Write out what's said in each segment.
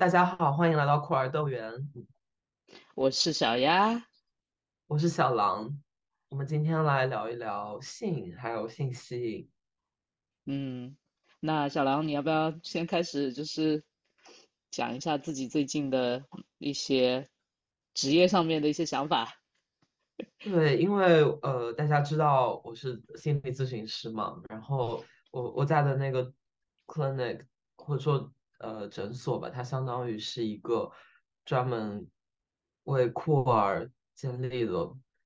大家好，欢迎来到酷儿豆园，我是小鸭，我是小狼。我们今天来聊一聊性，还有性吸引。嗯，那小狼，你要不要先开始，就是讲一下自己最近的一些职业上面的一些想法？对，因为呃，大家知道我是心理咨询师嘛，然后我我在的那个 clinic 或者说呃诊所吧，它相当于是一个专门为酷儿建立的，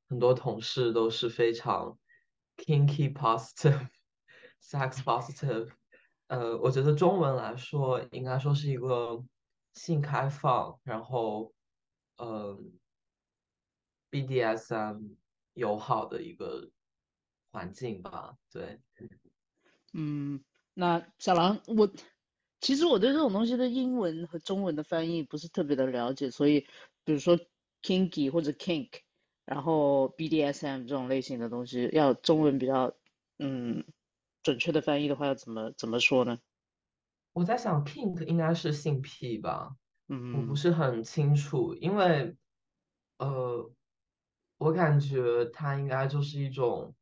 很多同事都是非常 kinky positive、sex positive，呃，我觉得中文来说应该说是一个性开放，然后嗯。BDSM 友好的一个环境吧，对，嗯，那小狼，我其实我对这种东西的英文和中文的翻译不是特别的了解，所以比如说 kinky 或者 kink，然后 BDSM 这种类型的东西，要中文比较嗯准确的翻译的话，要怎么怎么说呢？我在想 kink 应该是性癖吧，嗯我不嗯是很清楚，因为呃。我感觉它应该就是一种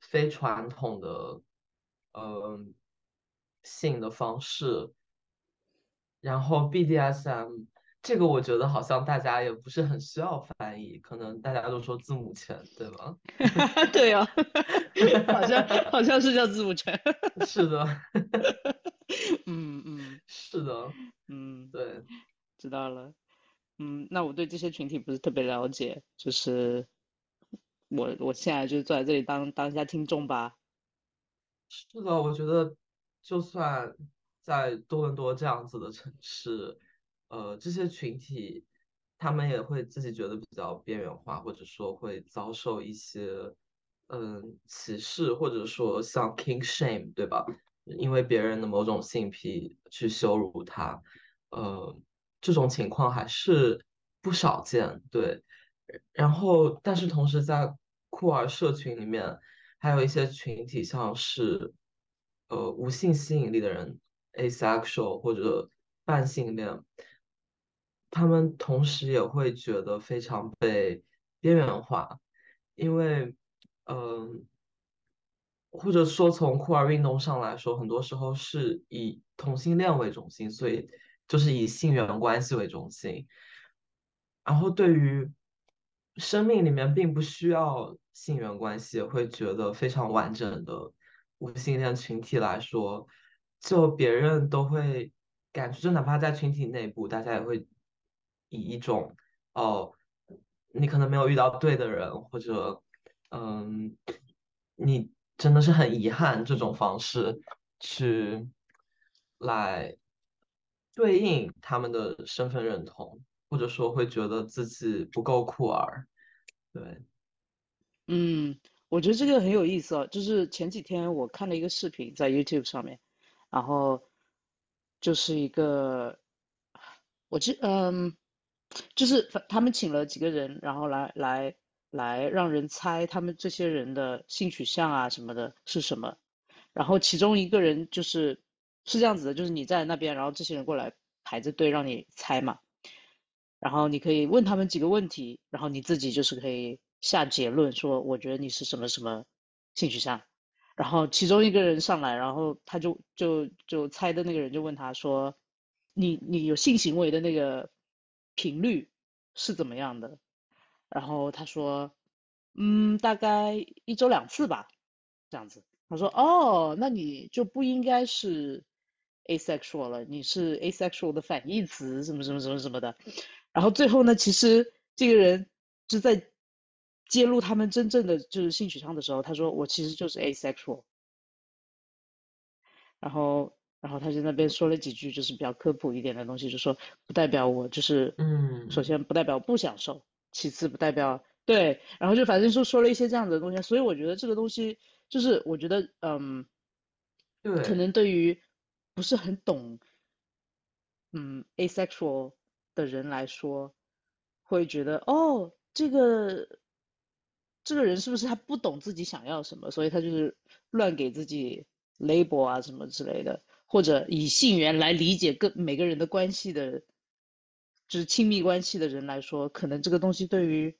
非传统的，呃，性的方式。然后 BDSM 这个，我觉得好像大家也不是很需要翻译，可能大家都说字母圈，对吧？对啊，好像好像是叫字母圈。是的，嗯嗯是的，嗯，对。知道了。嗯，那我对这些群体不是特别了解，就是我我现在就坐在这里当当一下听众吧。是的，我觉得就算在多伦多这样子的城市，呃，这些群体他们也会自己觉得比较边缘化，或者说会遭受一些嗯歧视，或者说像 king shame，对吧？因为别人的某种性癖去羞辱他，呃，这种情况还是不少见，对。然后，但是同时在酷儿社群里面。还有一些群体，像是呃无性吸引力的人 （asexual） 或者半性恋，他们同时也会觉得非常被边缘化，因为嗯、或者说从酷儿运动上来说，很多时候是以同性恋为中心，所以就是以性缘关系为中心。然后对于生命里面并不需要性缘关系，也会觉得非常完整的无性恋群体来说，就别人都会感觉，就哪怕在群体内部，大家也会以一种哦，你可能没有遇到对的人，或者嗯，你真的是很遗憾这种方式去来对应他们的身份认同。或者说会觉得自己不够酷儿。对，嗯，我觉得这个很有意思哦。就是前几天我看了一个视频在 YouTube 上面，然后就是一个，我记嗯，就是他们请了几个人，然后来来来让人猜他们这些人的性取向啊什么的是什么。然后其中一个人就是是这样子的，就是你在那边，然后这些人过来排着队让你猜嘛。然后你可以问他们几个问题，然后你自己就是可以下结论说，我觉得你是什么什么性取向。然后其中一个人上来，然后他就就就猜的那个人就问他说，你你有性行为的那个频率是怎么样的？然后他说，嗯，大概一周两次吧，这样子。他说，哦，那你就不应该是 asexual 了，你是 asexual 的反义词，什么什么什么什么的。然后最后呢，其实这个人是在揭露他们真正的就是性取向的时候，他说我其实就是 asexual。然后，然后他在那边说了几句就是比较科普一点的东西，就说不代表我就是嗯首嗯，先不代表不享受，其次不代表对，然后就反正就说了一些这样子的东西。所以我觉得这个东西就是我觉得嗯，可，能对于不是很懂嗯，asexual 的人来说，会觉得哦，这个这个人是不是他不懂自己想要什么，所以他就是乱给自己 label 啊什么之类的，或者以性缘来理解各每个人的关系的就是亲密关系的人来说，可能这个东西对于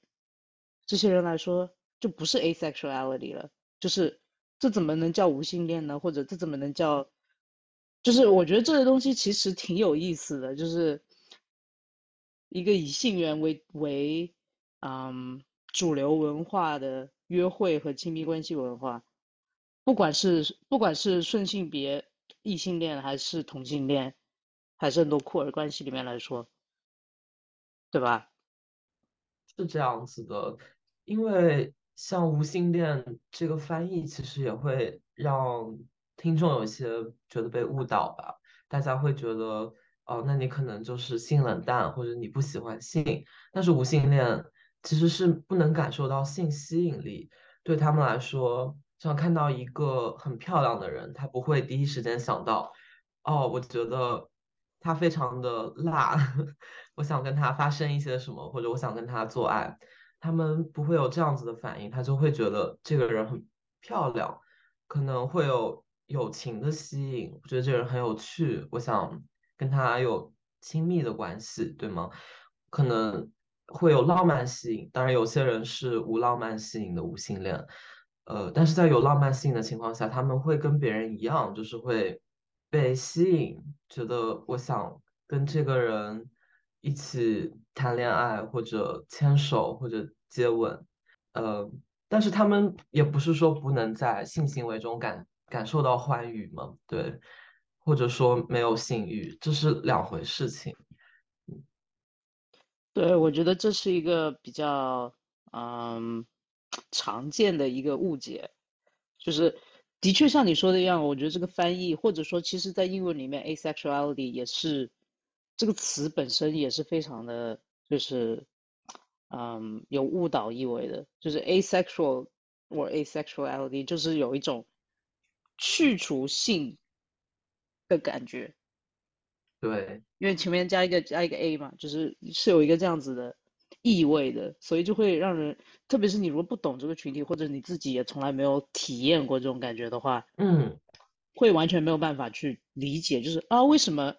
这些人来说就不是 asexuality 了，就是这怎么能叫无性恋呢？或者这怎么能叫？就是我觉得这个东西其实挺有意思的，就是一个以性缘为为嗯主流文化的约会和亲密关系文化，不管是不管是顺性别异性恋还是同性恋，还是很多酷儿关系里面来说。对吧？是这样子的，因为像无性恋这个翻译，其实也会让听众有些觉得被误导吧。大家会觉得，哦，那你可能就是性冷淡，或者你不喜欢性。但是无性恋其实是不能感受到性吸引力，对他们来说，像看到一个很漂亮的人，他不会第一时间想到，哦，我觉得他非常的辣。我想跟他发生一些什么，或者我想跟他做爱，他们不会有这样子的反应，他就会觉得这个人很漂亮，可能会有友情的吸引，我觉得这个人很有趣，我想跟他有亲密的关系，对吗？可能会有浪漫吸引，当然有些人是无浪漫吸引的无性恋，呃，但是在有浪漫吸引的情况下，他们会跟别人一样，就是会被吸引，觉得我想跟这个人。一起谈恋爱，或者牵手，或者接吻，呃，但是他们也不是说不能在性行为中感感受到欢愉嘛，对，或者说没有性欲，这是两回事情。对，我觉得这是一个比较嗯常见的一个误解，就是的确像你说的一样，我觉得这个翻译，或者说其实在英文里面，asexuality 也是。这个词本身也是非常的，就是，嗯，有误导意味的，就是 asexual 或 asexuality，就是有一种去除性的感觉。对，因为前面加一个加一个 a 嘛，就是是有一个这样子的意味的，所以就会让人，特别是你如果不懂这个群体，或者你自己也从来没有体验过这种感觉的话，嗯，会完全没有办法去理解，就是啊，为什么？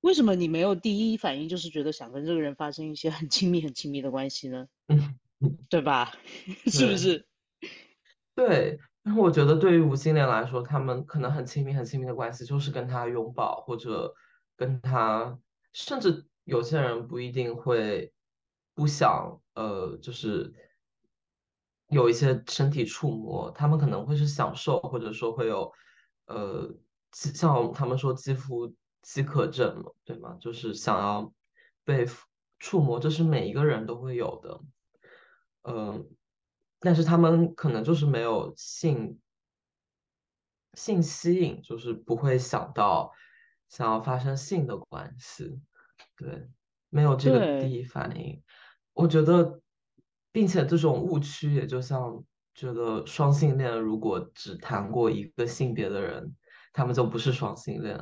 为什么你没有第一反应就是觉得想跟这个人发生一些很亲密、很亲密的关系呢？嗯，对吧？是不是？对，我觉得对于无性恋来说，他们可能很亲密、很亲密的关系就是跟他拥抱，或者跟他，甚至有些人不一定会不想，呃，就是有一些身体触摸，他们可能会是享受，或者说会有，呃，像他们说肌肤。饥渴症嘛，对吗？就是想要被触摸，这是每一个人都会有的。嗯，但是他们可能就是没有性性吸引，就是不会想到想要发生性的关系，对，没有这个第一反应。我觉得，并且这种误区也就像觉得双性恋如果只谈过一个性别的人，他们就不是双性恋。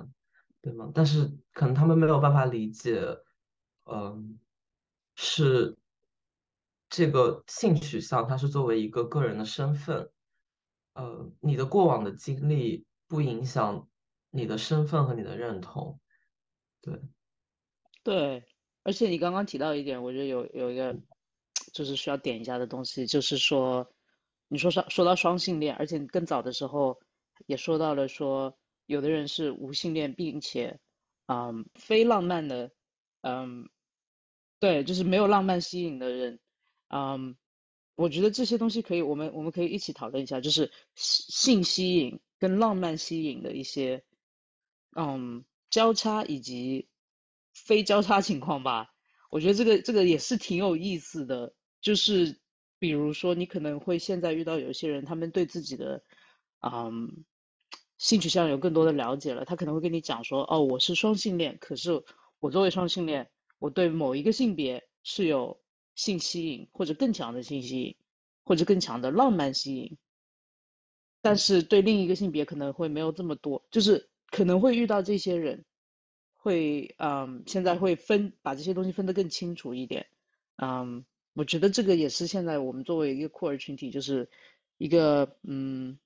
对吗？但是可能他们没有办法理解，嗯，是这个性取向，它是作为一个个人的身份，呃，你的过往的经历不影响你的身份和你的认同，对，对，而且你刚刚提到一点，我觉得有有一个就是需要点一下的东西，就是说，你说说说到双性恋，而且更早的时候也说到了说。有的人是无性恋，并且，嗯，非浪漫的，嗯，对，就是没有浪漫吸引的人，嗯，我觉得这些东西可以，我们我们可以一起讨论一下，就是性吸引跟浪漫吸引的一些，嗯，交叉以及非交叉情况吧。我觉得这个这个也是挺有意思的，就是比如说你可能会现在遇到有一些人，他们对自己的，嗯。性取向有更多的了解了，他可能会跟你讲说，哦，我是双性恋，可是我作为双性恋，我对某一个性别是有性吸引，或者更强的性吸引，或者更强的浪漫吸引，但是对另一个性别可能会没有这么多，就是可能会遇到这些人，会，嗯，现在会分把这些东西分得更清楚一点，嗯，我觉得这个也是现在我们作为一个酷儿群体，就是一个，嗯。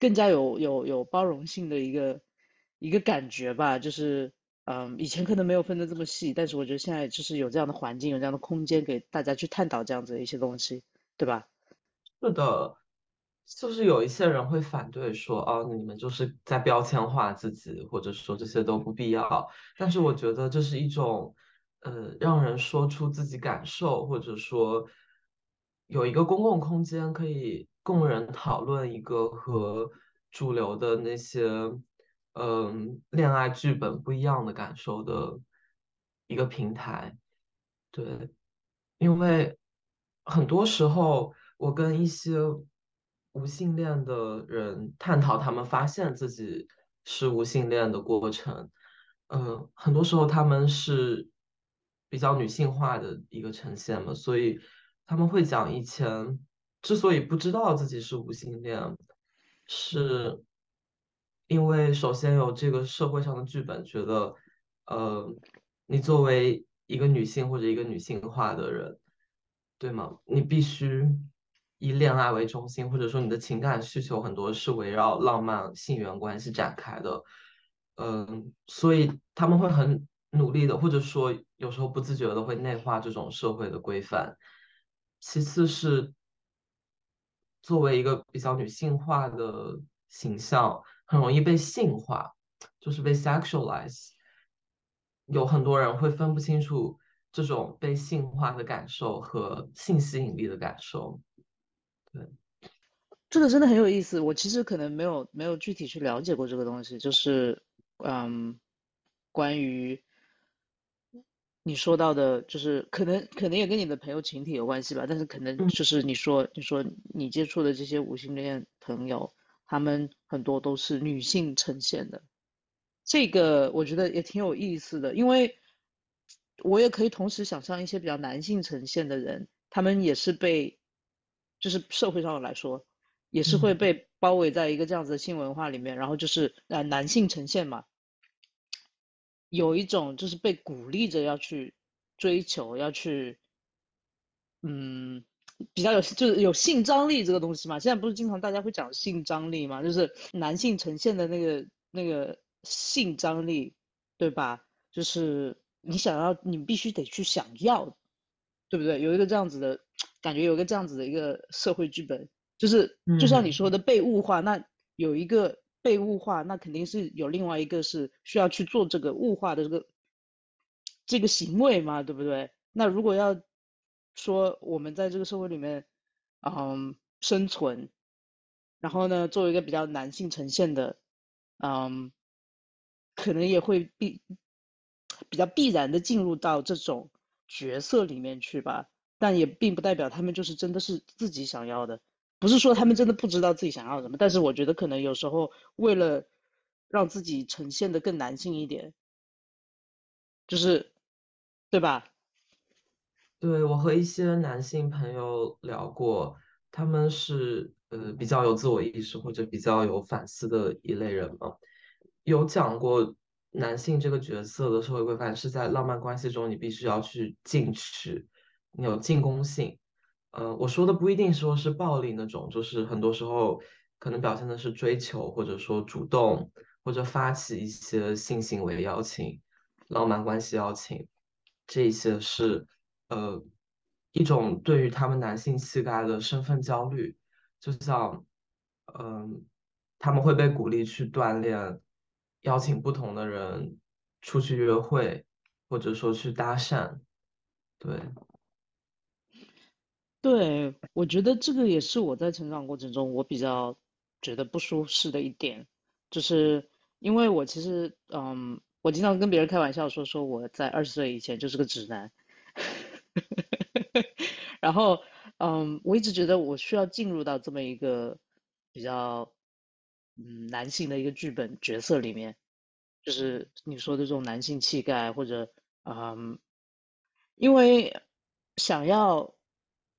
更加有有有包容性的一个一个感觉吧，就是嗯，以前可能没有分得这么细，但是我觉得现在就是有这样的环境，有这样的空间给大家去探讨这样子的一些东西，对吧？是的，就是有一些人会反对说，哦，你们就是在标签化自己，或者说这些都不必要。但是我觉得这是一种，呃，让人说出自己感受，或者说有一个公共空间可以供人讨论一个和主流的那些，嗯，恋爱剧本不一样的感受的一个平台。对，因为很多时候。我跟一些无性恋的人探讨他们发现自己是无性恋的过程，嗯，很多时候他们是比较女性化的一个呈现嘛，所以他们会讲以前之所以不知道自己是无性恋，是因为首先有这个社会上的剧本，觉得，呃，你作为一个女性或者一个女性化的人，对吗？你必须。以恋爱为中心，或者说你的情感需求很多是围绕浪漫性缘关系展开的，嗯，所以他们会很努力的，或者说有时候不自觉的会内化这种社会的规范。其次是作为一个比较女性化的形象，很容易被性化，就是被 sexualize。有很多人会分不清楚这种被性化的感受和性吸引力的感受。对，这个真的很有意思。我其实可能没有没有具体去了解过这个东西，就是嗯，关于你说到的，就是可能可能也跟你的朋友群体有关系吧。但是可能就是你说你说你接触的这些无性恋朋友，他们很多都是女性呈现的，这个我觉得也挺有意思的，因为我也可以同时想象一些比较男性呈现的人，他们也是被。就是社会上来说，也是会被包围在一个这样子的性文化里面，然后就是呃男性呈现嘛，有一种就是被鼓励着要去追求，要去，嗯，比较有就是有性张力这个东西嘛。现在不是经常大家会讲性张力嘛，就是男性呈现的那个那个性张力，对吧？就是你想要，你必须得去想要。对不对？有一个这样子的感觉，有一个这样子的一个社会剧本，就是就像你说的被物化，那有一个被物化，那肯定是有另外一个是需要去做这个物化的这个这个行为嘛，对不对？那如果要说我们在这个社会里面，嗯，生存，然后呢，作为一个比较男性呈现的，嗯，可能也会必比较必然的进入到这种。角色里面去吧，但也并不代表他们就是真的是自己想要的，不是说他们真的不知道自己想要什么，但是我觉得可能有时候为了让自己呈现的更男性一点，就是，对吧？对我和一些男性朋友聊过，他们是呃比较有自我意识或者比较有反思的一类人嘛，有讲过。男性这个角色的社会规范是在浪漫关系中，你必须要去进取，有进攻性。呃，我说的不一定说是暴力那种，就是很多时候可能表现的是追求，或者说主动或者发起一些性行为邀请、浪漫关系邀请，这些是呃一种对于他们男性气概的身份焦虑，就像嗯，他们会被鼓励去锻炼。邀请不同的人出去约会，或者说去搭讪，对，对，我觉得这个也是我在成长过程中我比较觉得不舒适的一点，就是因为我其实，嗯，我经常跟别人开玩笑说，说我在二十岁以前就是个直男，然后，嗯，我一直觉得我需要进入到这么一个比较。嗯，男性的一个剧本角色里面，就是你说的这种男性气概，或者嗯，因为想要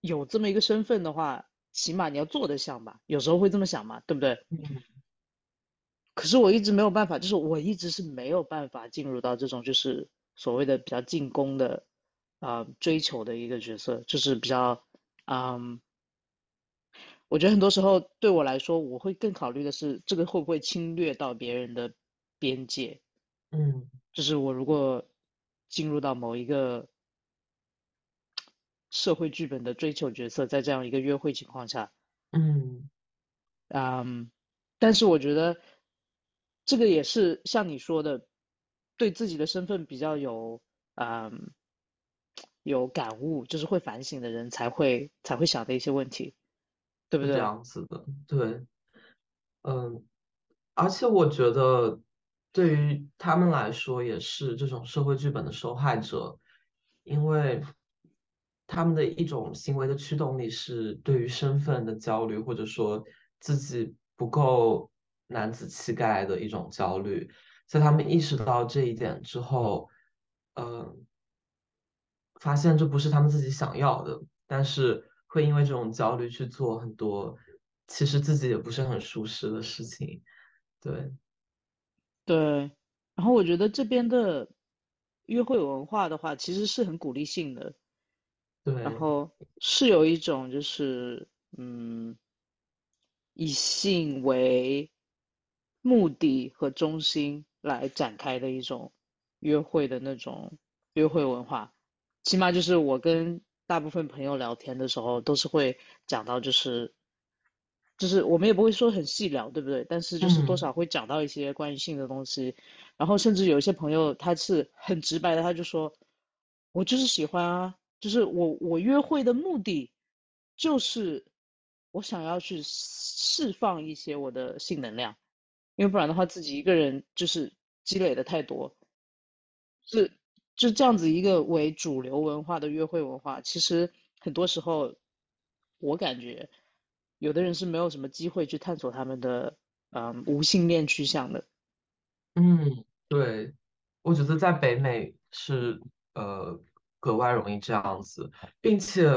有这么一个身份的话，起码你要做得像吧？有时候会这么想嘛，对不对？嗯。可是我一直没有办法，就是我一直是没有办法进入到这种就是所谓的比较进攻的啊追求的一个角色，就是比较嗯。我觉得很多时候对我来说，我会更考虑的是这个会不会侵略到别人的边界。嗯，就是我如果进入到某一个社会剧本的追求角色，在这样一个约会情况下，嗯嗯，但是我觉得这个也是像你说的，对自己的身份比较有嗯有感悟，就是会反省的人才会才会想的一些问题，对不对这？样子的，对，嗯，而且我觉得对于他们来说也是这种社会剧本的受害者，因为他们的一种行为的驱动力是对于身份的焦虑，或者说自己不够男子气概的一种焦虑，在他们意识到这一点之后，嗯。发现这不是他们自己想要的，但是会因为这种焦虑去做很多其实自己也不是很舒适的事情。对对，然后我觉得这边的约会文化的话，其实是很鼓励性的，然，后是有一种就是嗯，以性为目的和中心来展开的一种约会的那种约会文化。起码就是我跟大部分朋友聊天的时候，都是会讲到，就是就是我们也不会说很细聊，对不对？但是就是多嗯少会讲到一些关于性的东西，然后甚至有一些朋友他是很直白的，他就说，我就是喜欢啊，就是我我约会的目的就是我想要去释放一些我的性能量，因为不然的话自己一个人就是积累的太多，是就这样子一个为主流文化的约会文化，其实很多时候我感觉有的人是没有什么机会去探索他们的嗯无性恋趋向的。嗯，对，我觉得在北美是呃格外容易这样子，并且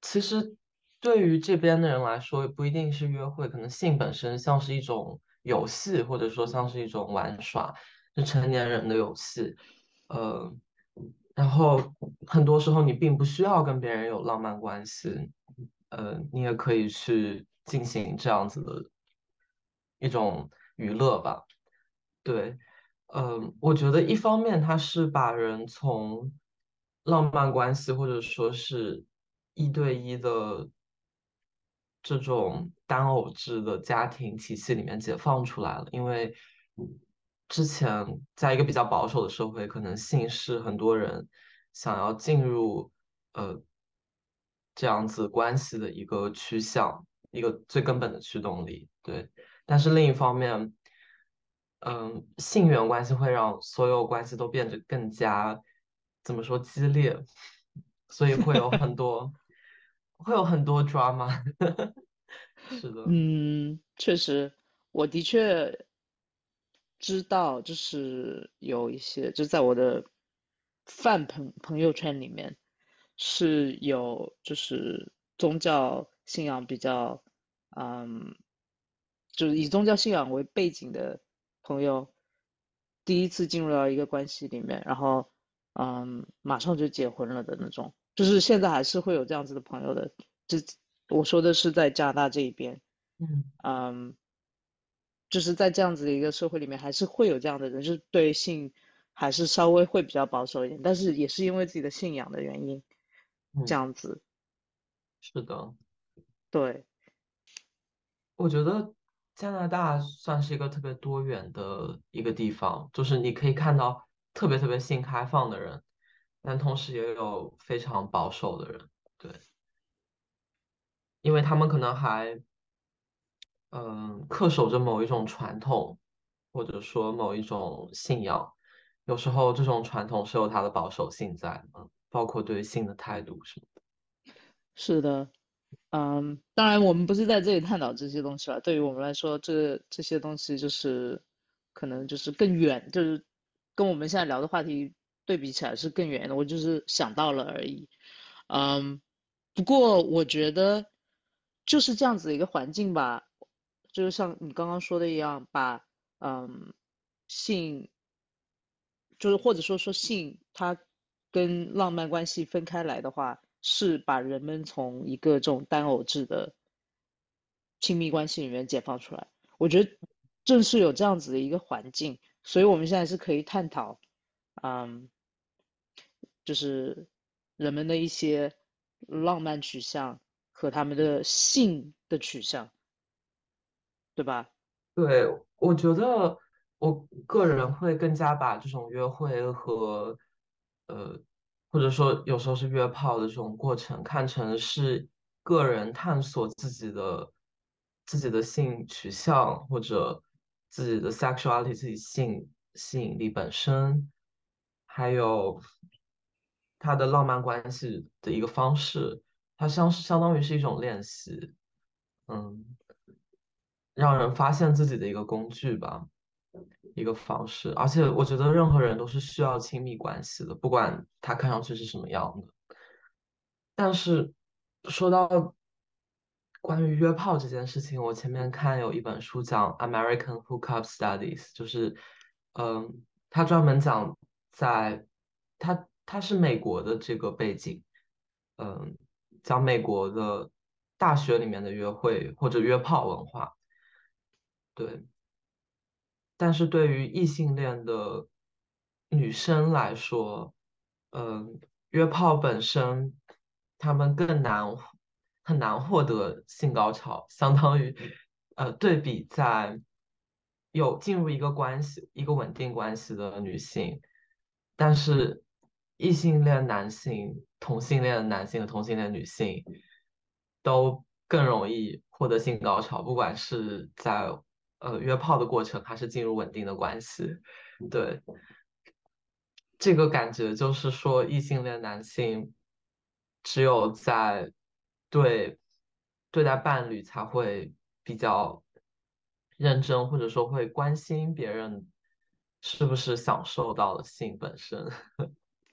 其实对于这边的人来说，也不一定是约会，可能性本身像是一种游戏，或者说像是一种玩耍，是成年人的游戏。呃，然后很多时候你并不需要跟别人有浪漫关系，呃，你也可以去进行这样子的一种娱乐吧。对，嗯，我觉得一方面它是把人从浪漫关系或者说是一对一的这种单偶制的家庭体系里面解放出来了，因为之前在一个比较保守的社会，可能性是很多人想要进入呃这样子关系的一个趋向，一个最根本的驱动力。对，但是另一方面，嗯，性缘关系会让所有关系都变得更加怎么说激烈，所以会有很 多会有很多 drama。是的，嗯，确实，我的确知道，就是有一些，就在我的饭朋朋友圈里面是有，就是宗教信仰比较，嗯，就是以宗教信仰为背景的朋友，第一次进入到一个关系里面，然后，嗯，马上就结婚了的那种，就是现在还是会有这样子的朋友的。这我说的是在加拿大这一边。嗯嗯，就是在这样子的一个社会里面，还是会有这样的人，就是对性还是稍微会比较保守一点，但是也是因为自己的信仰的原因，这嗯，样子。是的，对，我觉得加拿大算是一个特别多元的一个地方，就是你可以看到特别特别性开放的人，但同时也有非常保守的人，对，因为他们可能还嗯，恪守着某一种传统，或者说某一种信仰，有时候这种传统是有它的保守性在，嗯包括对性的态度什么的。是的，嗯，当然我们不是在这里探讨这些东西了，对于我们来说，这这些东西就是可能就是更远，就是跟我们现在聊的话题对比起来是更远的，我就是想到了而已。嗯，不过我觉得就是这样子的一个环境吧，就是像你刚刚说的一样，把嗯性，就是或者说说性，它跟浪漫关系分开来的话，是把人们从一个这种单偶制的亲密关系里面解放出来。我觉得正是有这样子的一个环境，所以我们现在是可以探讨，嗯，就是人们的一些浪漫取向和他们的性的取向，对吧？对，我觉得我个人会更加把这种约会和呃，或者说有时候是约炮的这种过程看成是个人探索自己的自己的性取向或者自己的 sexuality 自己性吸引力本身，还有他的浪漫关系的一个方式，它相相当于是一种练习，嗯。让人发现自己的一个工具吧，一个方式。而且我觉得任何人都是需要亲密关系的，不管他看上去是什么样的。但是说到关于约炮这件事情，我前面看有一本书讲 American Hookup Studies，就是嗯，他专门讲在他他是美国的这个背景，嗯，讲美国的大学里面的约会或者约炮文化。对，但是对于异性恋的女生来说，嗯，约炮本身，他们更难，很难获得性高潮，相当于，呃，对比在有进入一个关系、一个稳定关系的女性，但是异性恋男性、同性恋男性和同性恋女性都更容易获得性高潮，不管是在。呃，约炮的过程还是进入稳定的关系，对，这个感觉就是说，异性恋男性只有在对对待伴侣才会比较认真，或者说会关心别人是不是享受到了性本身。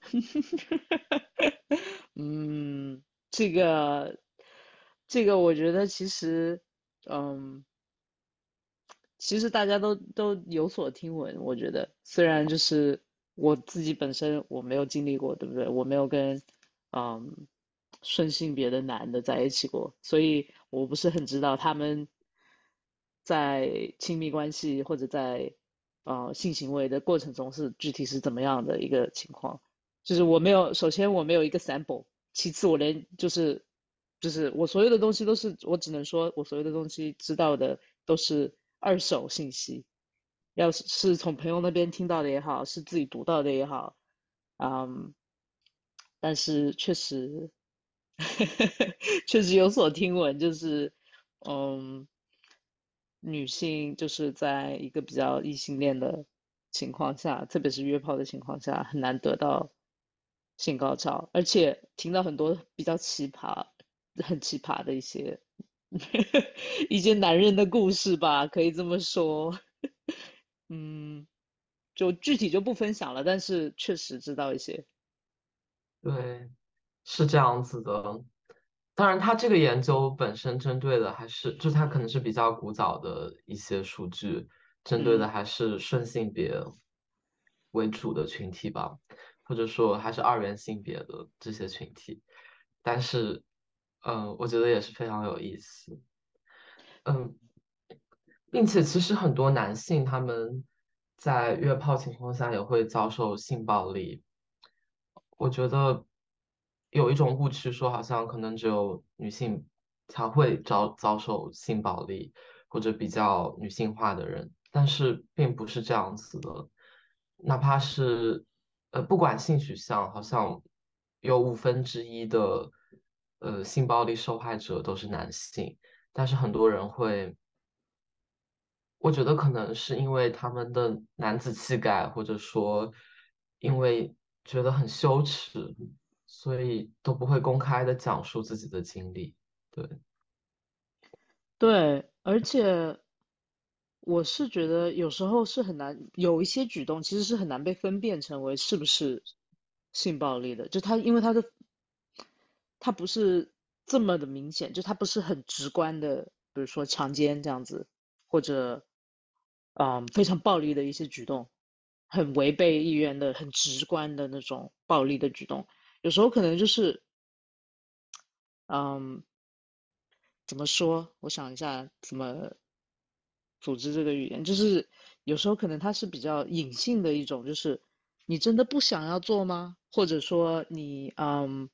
嗯，这个这个，我觉得其实，嗯。其实大家都都有所听闻，我觉得虽然就是我自己本身我没有经历过，对不对？我没有跟嗯顺性别的男的在一起过，所以我不是很知道他们在亲密关系或者在呃性行为的过程中是具体是怎么样的一个情况。就是我没有，首先我没有一个 sample，其次我连就是就是我所有的东西都是我只能说我所有的东西知道的都是。二手信息，要是是从朋友那边听到的也好，是自己读到的也好，嗯，但是确实，确实有所听闻，就是，嗯，女性就是在一个比较异性恋的情况下，特别是约炮的情况下，很难得到性高潮，而且听到很多比较奇葩、很奇葩的一些。一些男人的故事吧，可以这么说。嗯，就具体就不分享了，但是确实知道一些。对，是这样子的。当然，他这个研究本身针对的还是，就他可能是比较古早的一些数据，针对的还是顺性别为主的群体吧，或者说还是二元性别的这些群体。但是。嗯，我觉得也是非常有意思。嗯，并且其实很多男性他们在约炮情况下也会遭受性暴力。我觉得有一种误区说，好像可能只有女性才会遭遭受性暴力，或者比较女性化的人，但是并不是这样子的。哪怕是呃，不管性取向，好像有五分之一的。呃，性暴力受害者都是男性，但是很多人会，我觉得可能是因为他们的男子气概，或者说因为觉得很羞耻，所以都不会公开的讲述自己的经历。对，对，而且我是觉得有时候是很难，有一些举动其实是很难被分辨成为是不是性暴力的，就他因为他的。他不是这么的明显，就他不是很直观的，比如说强奸这样子，或者，嗯，非常暴力的一些举动，很违背意愿的、很直观的那种暴力的举动，有时候可能就是，嗯，怎么说？我想一下怎么组织这个语言，就是有时候可能它是比较隐性的一种，就是你真的不想要做吗？或者说你嗯，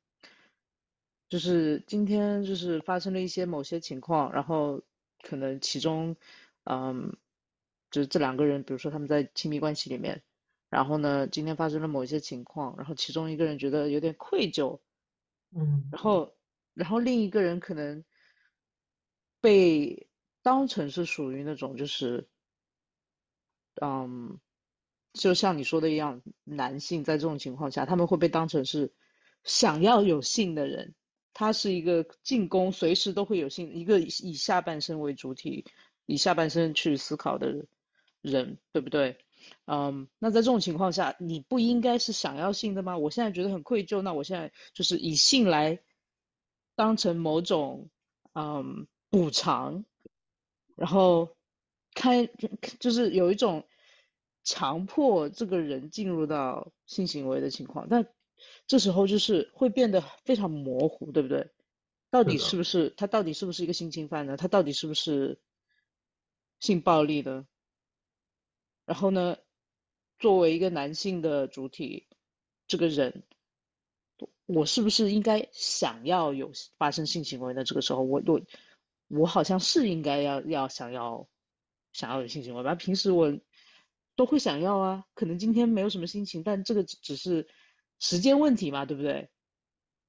就是今天就是发生了一些某些情况，然后可能其中嗯，就是这两个人，比如说他们在亲密关系里面，然后呢，今天发生了某一些情况，然后其中一个人觉得有点愧疚，嗯然后然后另一个人可能被当成是属于那种就是嗯，就像你说的一样，男性在这种情况下，他们会被当成是想要有性的人，他是一个进攻，随时都会有性，一个以以下半身为主体，以下半身去思考的人，对不对？嗯，那在这种情况下，你不应该是想要性的吗？我现在觉得很愧疚，那我现在就是以性来当成某种嗯补偿，然后开就是有一种强迫这个人进入到性行为的情况，但这时候就是会变得非常模糊，对不对？到底是不是他到底是不是一个性侵犯呢？他到底是不是性暴力的？然后呢，作为一个男性的主体，这个人，我是不是应该想要有发生性行为呢？这个时候，我我我好像是应该要要想要想要有性行为吧？平时我都会想要啊，可能今天没有什么心情，但这个只只是时间问题嘛，对不对？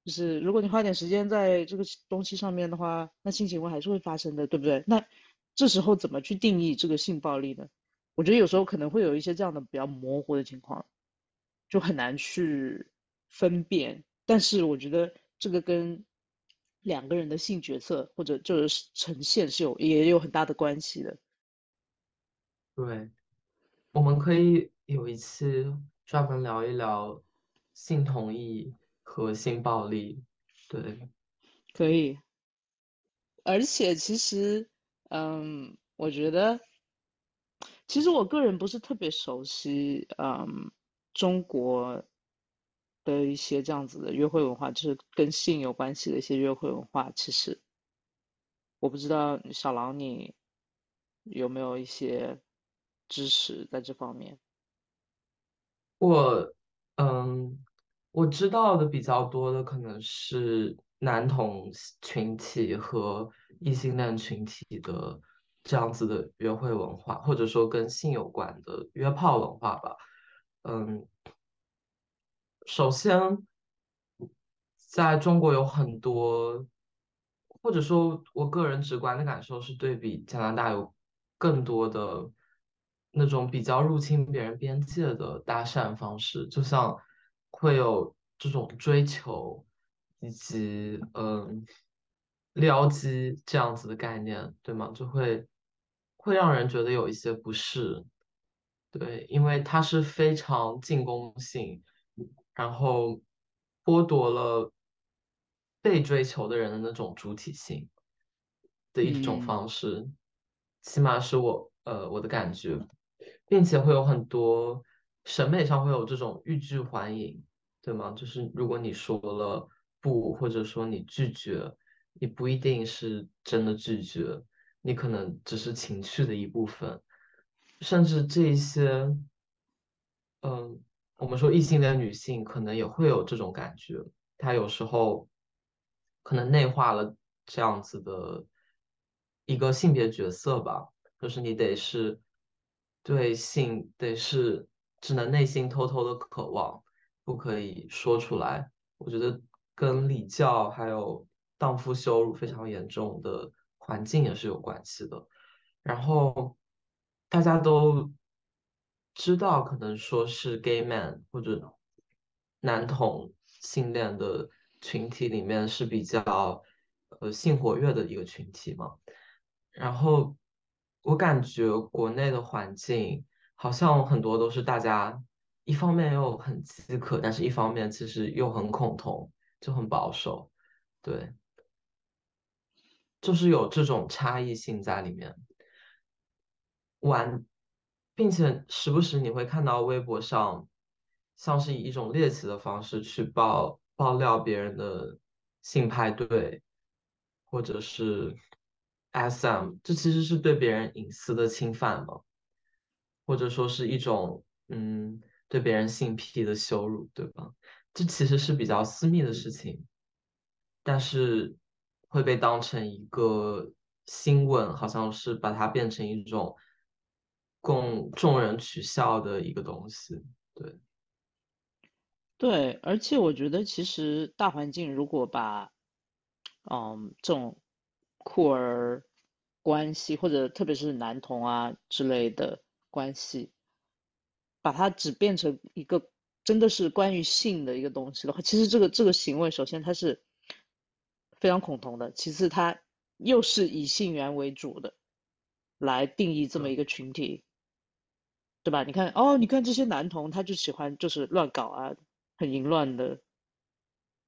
就是如果你花点时间在这个东西上面的话，那性行为还是会发生的，对不对？那这时候怎么去定义这个性暴力呢？我觉得有时候可能会有一些这样的比较模糊的情况，就很难去分辨。但是我觉得这个跟两个人的性角色或者就是呈现是有也有很大的关系的。对，我们可以有一期专门聊一聊性同意和性暴力。对，可以，而且其实，嗯，我觉得。其实我个人不是特别熟悉，嗯，中国的一些这样子的约会文化，就是跟性有关系的一些约会文化。其实我不知道小狼你有没有一些知识在这方面。我，嗯，我知道的比较多的可能是男同群体和异性恋群体的这样子的约会文化，或者说跟性有关的约炮文化吧。嗯，首先，在中国有很多，或者说我个人直观的感受是，对比加拿大有更多的那种比较入侵别人边界的搭讪方式，就像会有这种追求以及嗯撩机这样子的概念，对吗？就会会让人觉得有一些不适。对，因为它是非常进攻性，然后剥夺了被追求的人的那种主体性的一种嗯方式，起码是我呃我的感觉，并且会有很多审美上会有这种欲拒还迎，对吗？就是如果你说了不，或者说你拒绝，你不一定是真的拒绝，你可能只是情绪的一部分。甚至这些，嗯，我们说异性恋女性可能也会有这种感觉，她有时候可能内化了这样子的一个性别角色吧，就是你得是对性得是只能内心偷偷的渴望，不可以说出来。我觉得跟礼教还有荡妇羞辱非常严重的环境也是有关系的。然后大家都知道，可能说是 gay man 或者男同性恋的群体里面是比较呃性活跃的一个群体嘛。然后我感觉国内的环境好像很多都是大家一方面又很饥渴，但是一方面其实又很恐同，就很保守，对，就是有这种差异性在里面。玩，并且时不时你会看到微博上，像是以一种猎奇的方式去爆爆料别人的性派对，或者是 SM，这其实是对别人隐私的侵犯嘛。或者说是一种嗯对别人性癖的羞辱，对吧？这其实是比较私密的事情，但是会被当成一个新闻，好像是把它变成一种供众人取笑的一个东西，对。对，而且我觉得其实大环境如果把，嗯，这种酷儿关系，或者特别是男同啊之类的关系，把它只变成一个真的是关于性的一个东西的话，其实这个这个行为，首先它是非常恐同的，其次它又是以性缘为主的来定义这么一个群体，对吧？你看，哦，你看这些男同，他就喜欢就是乱搞啊。很淫乱的，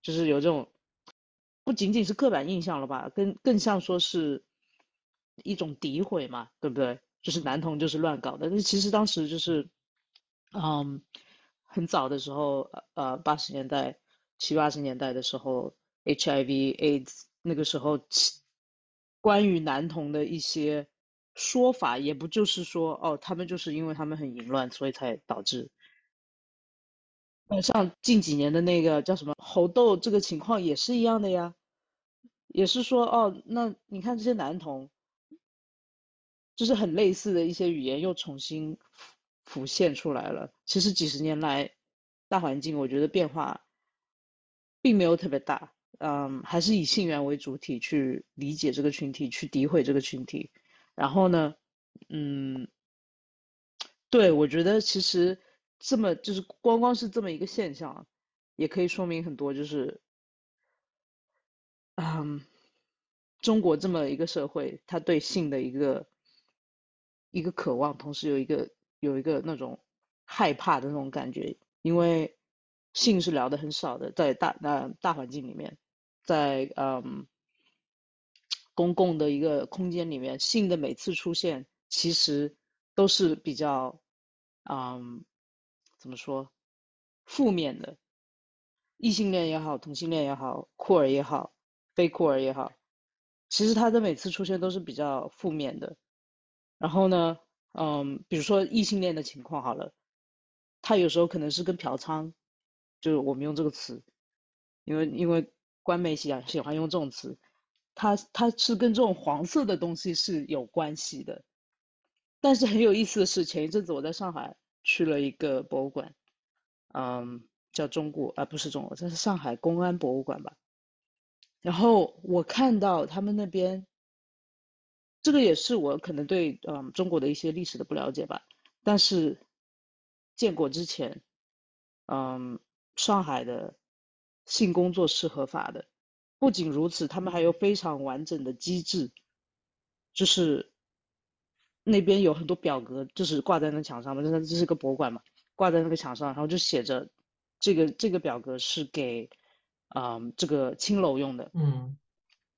就是有这种，不仅仅是刻板印象了吧，更更像说是一种诋毁嘛，对不对？就是男同就是乱搞的，但其实当时就是，嗯，很早的时候，呃，八十年代、七八十年代的时候，HIV、AIDS 那个时候，关于男同的一些说法，也不就是说，哦，他们就是因为他们很淫乱，所以才导致。像近几年的那个叫什么猴痘，这个情况也是一样的呀，也是说哦，那你看这些男童，就是很类似的一些语言又重新浮现出来了。其实几十年来，大环境我觉得变化并没有特别大，嗯，还是以性缘为主体去理解这个群体，去诋毁这个群体。然后呢，嗯，对我觉得其实。这么就是光光是这么一个现象，也可以说明很多，就是，嗯，中国这么一个社会，他对性的一个一个渴望，同时有一个有一个那种害怕的那种感觉，因为性是聊的很少的，在大那大环境里面，在嗯公共的一个空间里面，性的每次出现其实都是比较嗯。怎么说？负面的，异性恋也好，同性恋也好，酷儿也好，非酷儿也好，其实他的每次出现都是比较负面的。然后呢，嗯，比如说异性恋的情况好了，他有时候可能是跟嫖娼，就是我们用这个词，因为因为官媒喜喜欢用这种词，它它是跟这种黄色的东西是有关系的。但是很有意思的是，前一阵子我在上海。去了一个博物馆，嗯，叫中国啊，不是中国，这是上海公安博物馆吧。然后我看到他们那边，这个也是我可能对嗯中国的一些历史的不了解吧。但是建国之前，嗯，上海的性工作是合法的。不仅如此，他们还有非常完整的机制，就是。那边有很多表格，就是挂在那墙上嘛，就是这是个博物馆嘛，挂在那个墙上，然后就写着，这个这个表格是给，嗯，这个青楼用的，嗯，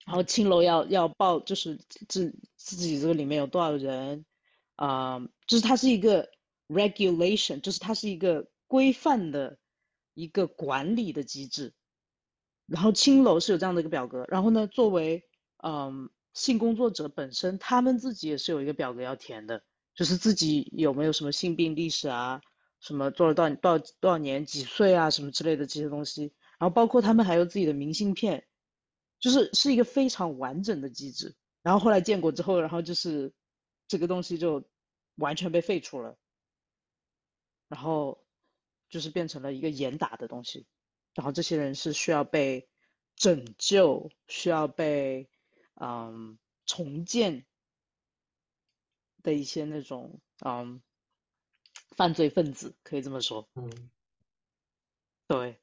然后青楼要要报，就是自自己这个里面有多少人，啊，就是它是一个 regulation，就是它是一个规范的一个管理的机制，然后青楼是有这样的一个表格，然后呢，作为，嗯。性工作者本身，他们自己也是有一个表格要填的，就是自己有没有什么性病历史啊，什么做了多少多少多少年，几岁啊，什么之类的这些东西。然后包括他们还有自己的明信片，就是是一个非常完整的机制。然后后来建国之后，然后就是这个东西就完全被废除了，然后就是变成了一个严打的东西。然后这些人是需要被拯救，需要被。嗯，重建的一些那种嗯犯罪分子，可以这么说。嗯，对，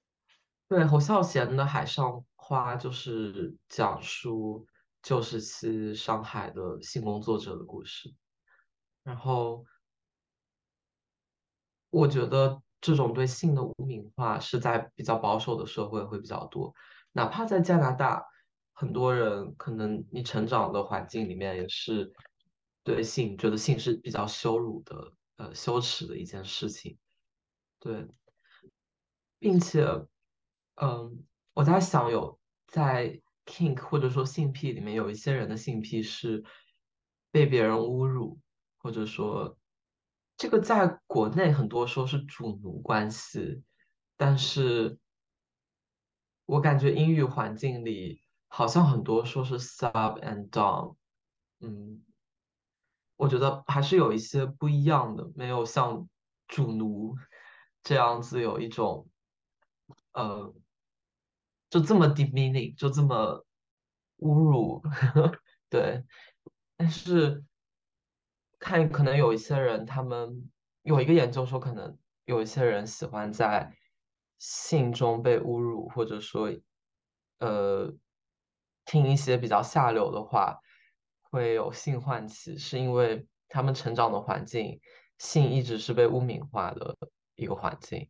对，侯孝贤的《海上花》就是讲述旧时期上海的性工作者的故事。然后，我觉得这种对性的污名化是在比较保守的社会会比较多，哪怕在加拿大。很多人可能你成长的环境里面也是对性觉得性是比较羞辱的，呃，羞耻的一件事情，对，并且，嗯，我在想有在 kink 或者说性癖里面有一些人的性癖是被别人侮辱或者说这个在国内很多说是主奴关系，但是我感觉英语环境里好像很多说是 sub and dom，嗯，我觉得还是有一些不一样的，没有像主奴 这样子有一种呃，就这么 demeaning，就这么侮辱，对。但是看可能有一些人，他们有一个研究说，可能有一些人喜欢在信中被侮辱，或者说呃听一些比较下流的话，会有性唤起，是因为他们成长的环境，性一直是被污名化的一个环境，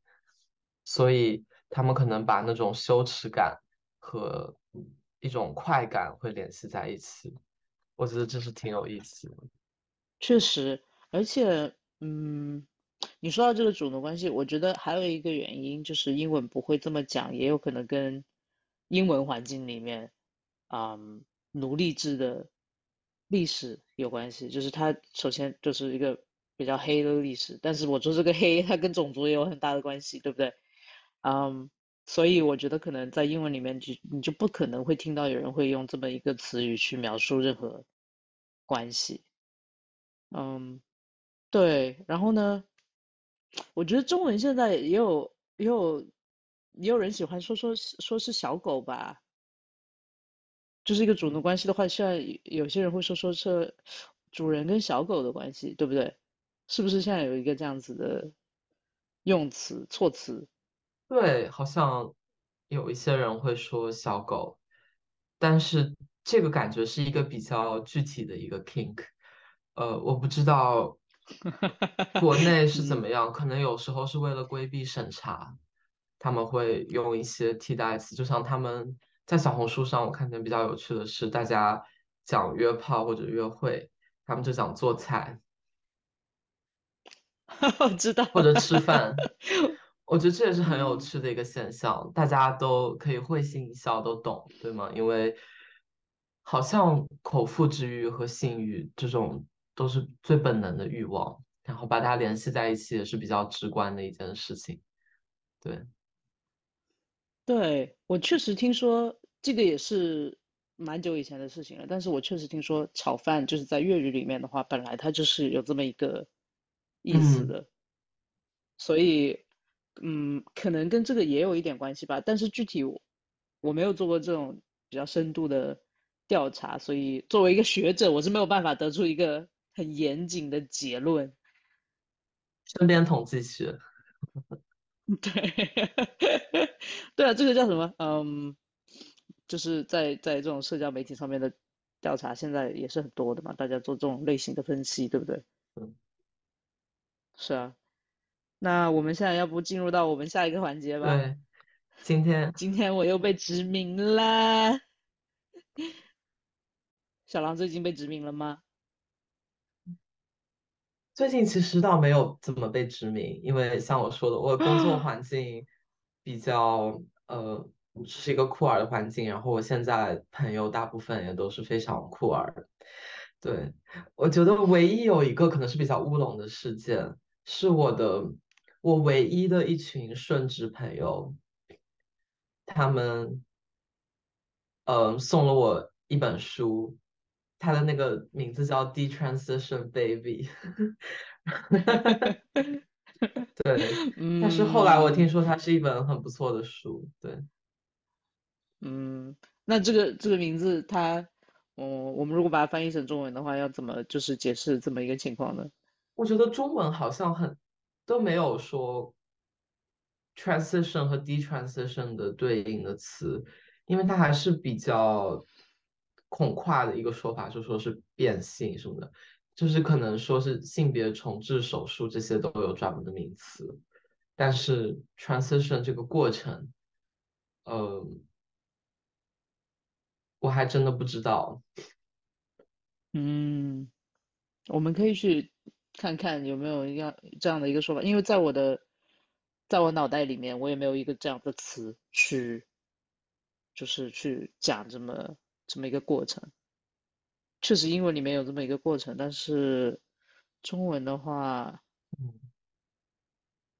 所以他们可能把那种羞耻感和一种快感会联系在一起。我觉得这是挺有意思的。确实，而且，嗯，你说到这个主奴关系，我觉得还有一个原因就是英文不会这么讲，也有可能跟英文环境里面，嗯，奴隶制的历史有关系。就是它首先就是一个比较黑的历史，但是我说这个黑，它跟种族也有很大的关系，对不对？嗯，所以我觉得可能在英文里面就你就不可能会听到有人会用这么一个词语去描述任何关系。嗯，对，然后呢，我觉得中文现在也有也有也有人喜欢说说说是小狗吧，就是一个主奴关系的话，现在有些人会说说是主人跟小狗的关系，对不对？是不是现在有一个这样子的用词措辞？对，好像有一些人会说小狗，但是这个感觉是一个比较具体的一个 kink。呃，我不知道国内是怎嗯，么样，可能有时候是为了规避审查，他们会用一些替代词，就像他们在小红书上，我看见比较有趣的是，大家讲约炮或者约会，他们就讲做菜 我知道，或者吃饭。我觉得这也是很有嗯。趣的一个现象，大家都可以会心一笑，都懂，对吗？因为好像口腹之欲和性欲这种都是最本能的欲望，然后把它联系在一起也是比较直观的一件事情。对，对，我确实听说这个也是蛮久以前的事情了，但是我确实听说炒饭就是在粤语里面的话，本来它就是有这么一个意思嗯，的，所以嗯，可能跟这个也有一点关系吧，但是具体我我没有做过这种比较深度的调查，所以作为一个学者，我是没有办法得出一个很严谨的结论。身边统计学，对，对啊，这个叫什么？嗯，就是在在这种社交媒体上面的调查，现在也是很多的嘛，大家做这种类型的分析，对不对？嗯，是啊，那我们现在要不进入到我们下一个环节吧？对，今天今天我又被殖民啦，小狼最近被殖民了吗？最近其实倒没有怎么被殖民，因为像我说的，我工作啊，环境比较呃是一个酷儿的环境，然后我现在朋友大部分也都是非常酷儿。对，我觉得唯一有一个可能是比较乌龙的事件，是我的我唯一的一群顺直朋友，他们嗯，送了我一本书，它的那个名字叫《Detransition Baby 》。对，但是后来我听嗯说它是一本很不错的书。对，嗯，那这个这个名字它，嗯，我们如果把它翻译成中文的话，要怎么就是解释这么一个情况呢？我觉得中文好像很都没有说 transition 和 detransition 的对应的词，因为它还是比较恐跨的一个说法，就说是变性什么的，就是可能说是性别重置手术这些都有专门的名词，但是 transition 这个过程，呃，我还真的不知道。嗯，我们可以去看看有没有一样这样的一个说法，因为在我的在我脑袋里面，我也没有一个这样的词去就是去讲这么这么一个过程。确实英文里面有这么一个过程，但是中文的话，嗯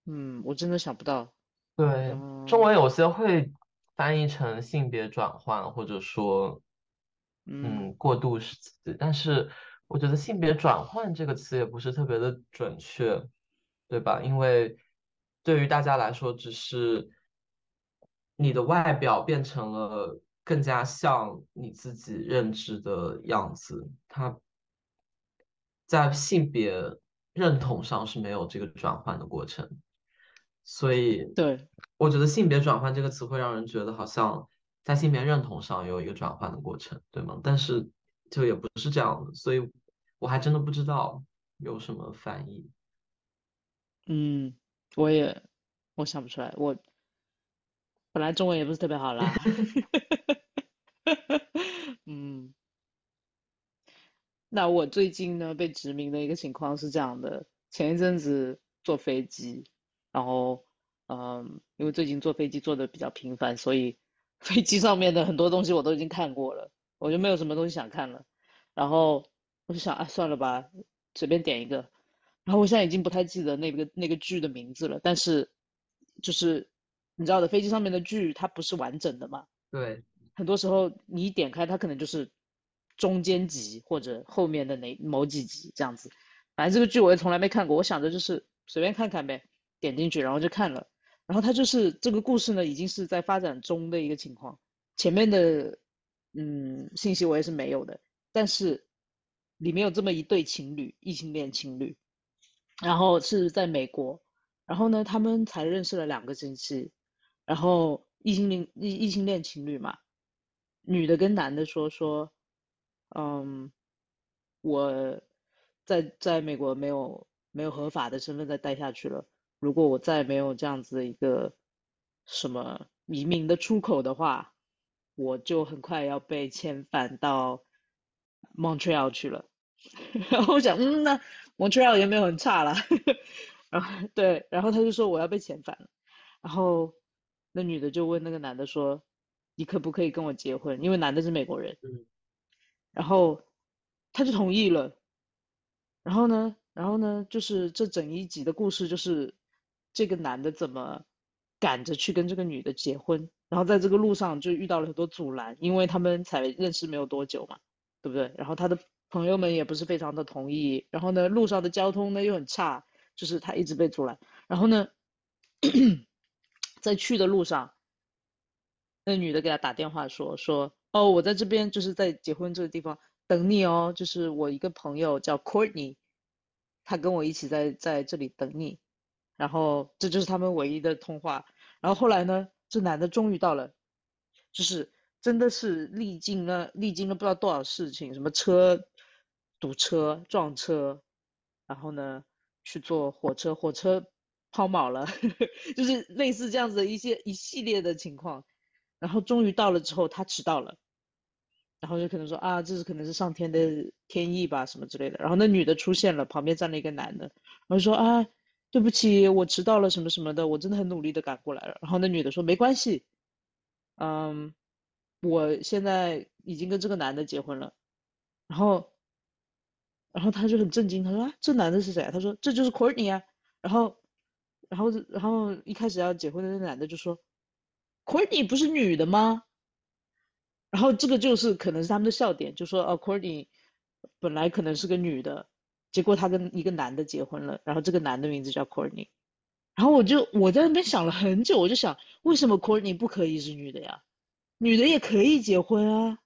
嗯，我真的想不到。对，中嗯文有些会翻译成性别转换，或者说，嗯嗯，过渡时期，但是我觉得性别转换这个词也不是特别的准确，对吧？因为对于大家来说，只是你的外表变成了更加像你自己认知的样子，它在性别认同上是没有这个转换的过程。所以对，我觉得性别转换这个词会让人觉得好像在性别认同上有一个转换的过程，对吗？但是就也不是这样的，所以我还真的不知道有什么翻译。嗯，我也我想不出来，我本来中文也不是特别好啦。嗯，那我最近呢被殖民的一个情况是这样的，前一阵子坐飞机，然后嗯，因为最近坐飞机坐的比较频繁，所以 飞机上面的很多东西我都已经看过了，我就没有什么东西想看了。然后我就想，啊，算了吧，随便点一个。然后我现在已经不太记得那个那个剧的名字了，但是就是你知道的，飞机上面的剧它不是完整的嘛，对，很多时候你一点开它可能就是中间集或者后面的哪某几集这样子。反正这个剧我也从来没看过，我想着就是随便看看呗，点进去然后就看了。然后它就是这个故事呢，已经是在发展中的一个情况，前面的嗯信息我也是没有的，但是里面有这么一对情侣，异性恋情侣，然后是在美国，然后呢他们才认识了两个星期，然后异性恋异异性恋情侣嘛，女的跟男的说说，嗯，我在在美国没有没有合法的身份再待下去了。如果我再没有这样子的一个什么移民的出口的话，我就很快要被遣返到 Montreal 去了。然后我想，嗯，那 Montreal 也没有很差啦。然后对，然后他就说我要被遣返了。然后那女的就问那个男的说，你可不可以跟我结婚？因为男的是美国人。嗯然后他就同意了。然后呢，然后呢，就是这整一集的故事就是这个男的怎么赶着去跟这个女的结婚，然后在这个路上就遇到了很多阻拦，因为他们才认识没有多久嘛，对不对？然后他的朋友们也不是非常的同意，然后呢，路上的交通呢又很差，就是他一直被阻拦。然后呢，在去的路上，那女的给他打电话说说，哦，我在这边就是在结婚这个地方等你哦，就是我一个朋友叫 Courtney，他跟我一起在在这里等你，然后这就是他们唯一的通话。然后后来呢，这男的终于到了，就是真的是历经了历经了不知道多少事情，什么车堵车、撞车，然后呢去坐火车，火车抛锚了，就是类似这样子的一些一系列的情况。然后终于到了之后，他迟到了，然后就可能说啊，这是可能是上天的天意吧，什么之类的。然后那女的出现了，旁边站了一个男的，然后说啊，对不起，我迟到了，什么什么的，我真的很努力的赶过来了。然后那女的说没关系，嗯，我现在已经跟这个男的结婚了。然后，然后他就很震惊，他说啊，这男的是谁？他说这就是 Courtney 啊。然后，然后，然后一开始要结婚的那男的就说，Courtney 不是女的吗？然后这个就是可能是他们的笑点，就说哦，Courtney 本来可能是个女的，结果她跟一个男的结婚了，然后这个男的名字叫 Courtney。然后我就我在那边想了很久，我就想为什么 Courtney 不可以是女的呀？女的也可以结婚啊。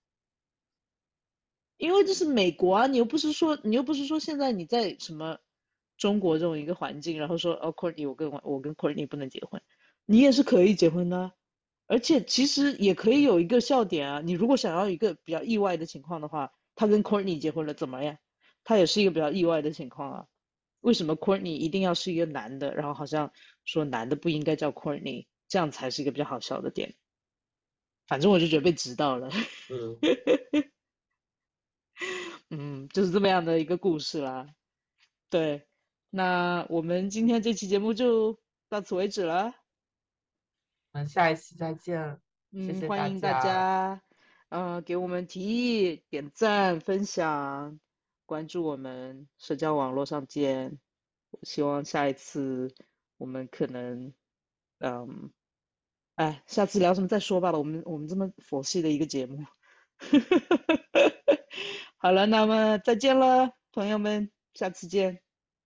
因为这是美国啊，你又不是说你又不是说现在你在什么中国这种一个环境，然后说哦，Courtney 我跟我我跟 Courtney 不能结婚，你也是可以结婚的，而且其实也可以有一个笑点啊，你如果想要一个比较意外的情况的话，他跟 Courtney 结婚了怎么样？他也是一个比较意外的情况啊，为什么 Courtney 一定要是一个男的，然后好像说男的不应该叫 Courtney，这样才是一个比较好笑的点。反正我就觉得被指到了。嗯，嗯，就是这么样的一个故事啦。对，那我们今天这期节目就到此为止了。下一期再见，谢嗯，谢大欢迎大家。家，呃，给我们提议、点赞、分享、关注我们，社交网络上见。希望下一次我们可能，嗯，哎，下次聊什么再说吧了。我们我们这么佛系的一个节目，好了，那么再见了，朋友们，下次见。